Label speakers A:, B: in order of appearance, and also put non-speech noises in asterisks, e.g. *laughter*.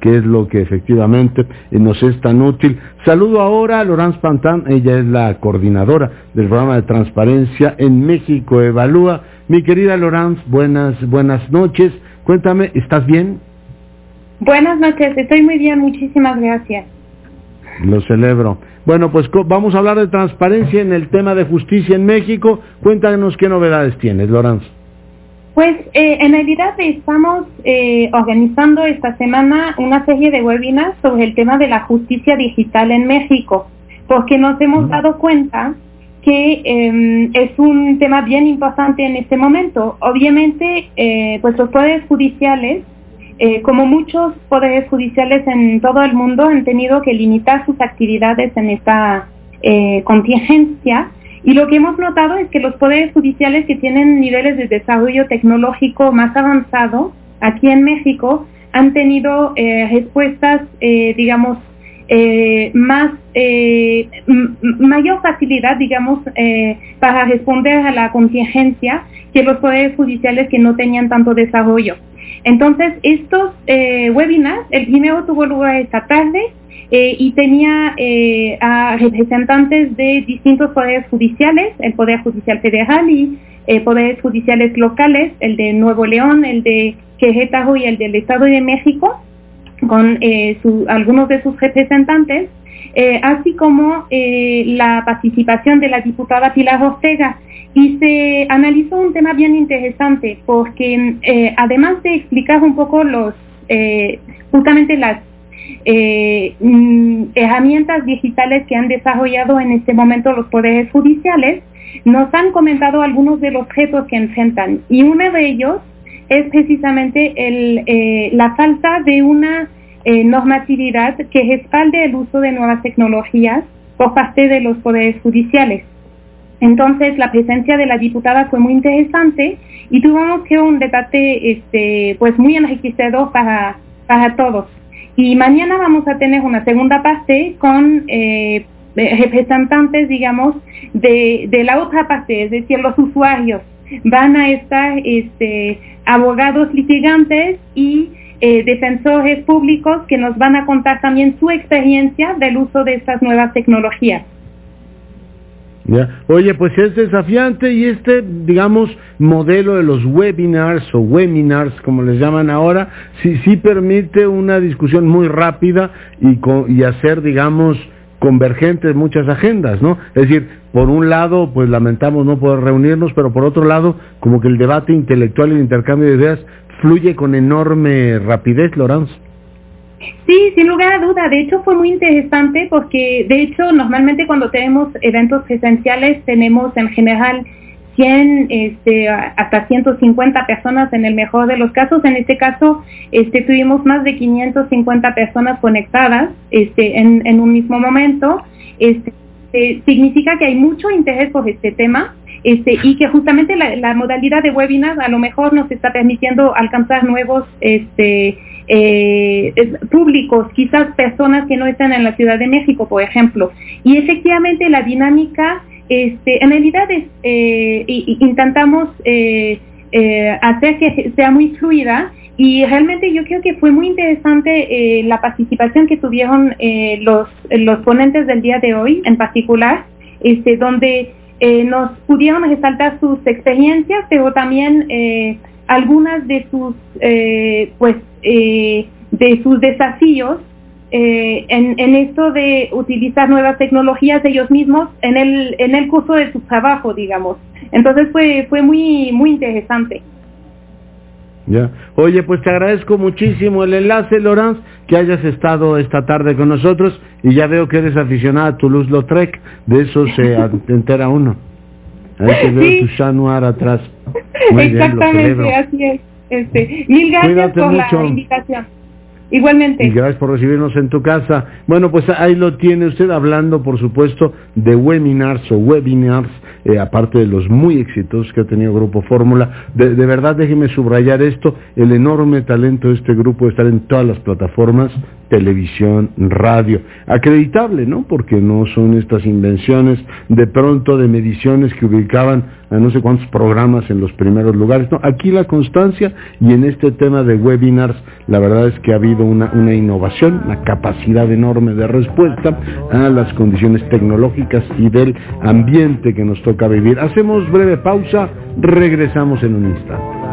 A: que es lo que efectivamente nos es tan útil. Saludo ahora a Laurence Pantán, ella es la coordinadora del programa de transparencia en México Evalúa. Mi querida Laurence, buenas, buenas noches. Cuéntame, ¿estás bien?
B: Buenas noches, estoy muy bien, muchísimas gracias.
A: Lo celebro. Bueno, pues vamos a hablar de transparencia en el tema de justicia en México. Cuéntanos qué novedades tienes, Laurence.
B: Pues eh, en realidad estamos eh, organizando esta semana una serie de webinars sobre el tema de la justicia digital en México, porque nos hemos dado cuenta que em, es un tema bien importante en este momento. Obviamente, eh, pues los poderes judiciales, como muchos poderes judiciales en todo el mundo, han tenido que limitar sus actividades en esta contingencia y lo que hemos notado es que los poderes judiciales que tienen niveles de desarrollo tecnológico más avanzado aquí en México han tenido eh, respuestas, eh, digamos, eh, más mayor facilidad, digamos, para responder a la contingencia que los poderes judiciales que no tenían tanto desarrollo. Entonces, estos webinars, el primero tuvo lugar esta tarde, eh, y tenía eh, a representantes de distintos poderes judiciales, el Poder Judicial Federal y eh, poderes judiciales locales, el de Nuevo León, el de Querétaro y el del Estado de México, con algunos de sus representantes, así como la participación de la diputada Pilar Ortega. Y se analizó un tema bien interesante porque además de explicar un poco los justamente las eh, mm, herramientas digitales que han desarrollado en este momento los poderes judiciales, nos han comentado algunos de los retos que enfrentan y uno de ellos es precisamente eh, la falta de una eh, normatividad que respalde el uso de nuevas tecnologías por parte de los poderes judiciales. Entonces, la presencia de la diputada fue muy interesante y tuvimos que un debate este, pues muy enriquecedor para todos. Y mañana vamos a tener una segunda parte con eh, representantes, digamos, de, la otra parte, es decir, los usuarios. Van a estar este, abogados litigantes y eh, defensores públicos que nos van a contar también su experiencia del uso de estas nuevas tecnologías.
A: Oye, pues es desafiante y este, digamos, modelo de los webinars o webinars, como les llaman ahora, sí, sí permite una discusión muy rápida y, y hacer, digamos, convergentes muchas agendas, ¿no? Es decir, por un lado, pues lamentamos no poder reunirnos, pero por otro lado, como que el debate intelectual y el intercambio de ideas fluye con enorme rapidez, Lorenzo.
B: Sí, sin lugar a duda. De hecho, fue muy interesante porque, de hecho, normalmente cuando tenemos eventos presenciales tenemos en general 100 este, hasta 150 personas en el mejor de los casos. En este caso, este, tuvimos más de 550 personas conectadas este, en, un mismo momento. Este, eh, significa que hay mucho interés por este tema. Y que justamente la, modalidad de webinar a lo mejor nos está permitiendo alcanzar nuevos eh, públicos, quizás personas que no están en la Ciudad de México, por ejemplo. Y efectivamente la dinámica, este, en realidad es, eh, intentamos eh, eh, hacer que sea muy fluida y realmente yo creo que fue muy interesante la participación que tuvieron los, los ponentes del día de hoy en particular, este, donde nos pudieron resaltar sus experiencias, pero también algunas de sus eh, pues eh, de sus desafíos eh, en, en, esto de utilizar nuevas tecnologías ellos mismos en el en el curso de su trabajo digamos entonces fue fue muy muy interesante
A: ya. Oye, pues te agradezco muchísimo el enlace, Lorenz, que hayas estado esta tarde con nosotros y ya veo que eres aficionada a Toulouse-Lautrec, de eso se *laughs* entera uno. Ahí te veo tu Chanuar atrás. *laughs*
B: Exactamente, así es. Este, mil gracias por la invitación. Igualmente.
A: Y gracias por recibirnos en tu casa. Bueno, pues ahí lo tiene usted hablando, por supuesto, de webinars o webinars, eh, aparte de los muy exitosos que ha tenido Grupo Fórmula. De, verdad, déjeme subrayar esto, el enorme talento de este grupo de estar en todas las plataformas televisión, radio. Acreditable, ¿no? Porque no son estas invenciones de pronto de mediciones que ubicaban a no sé cuántos programas en los primeros lugares. No, aquí la constancia y en este tema de webinars, la verdad es que ha habido una, una innovación, una capacidad enorme de respuesta a las condiciones tecnológicas y del ambiente que nos toca vivir. Hacemos breve pausa, regresamos en un instante.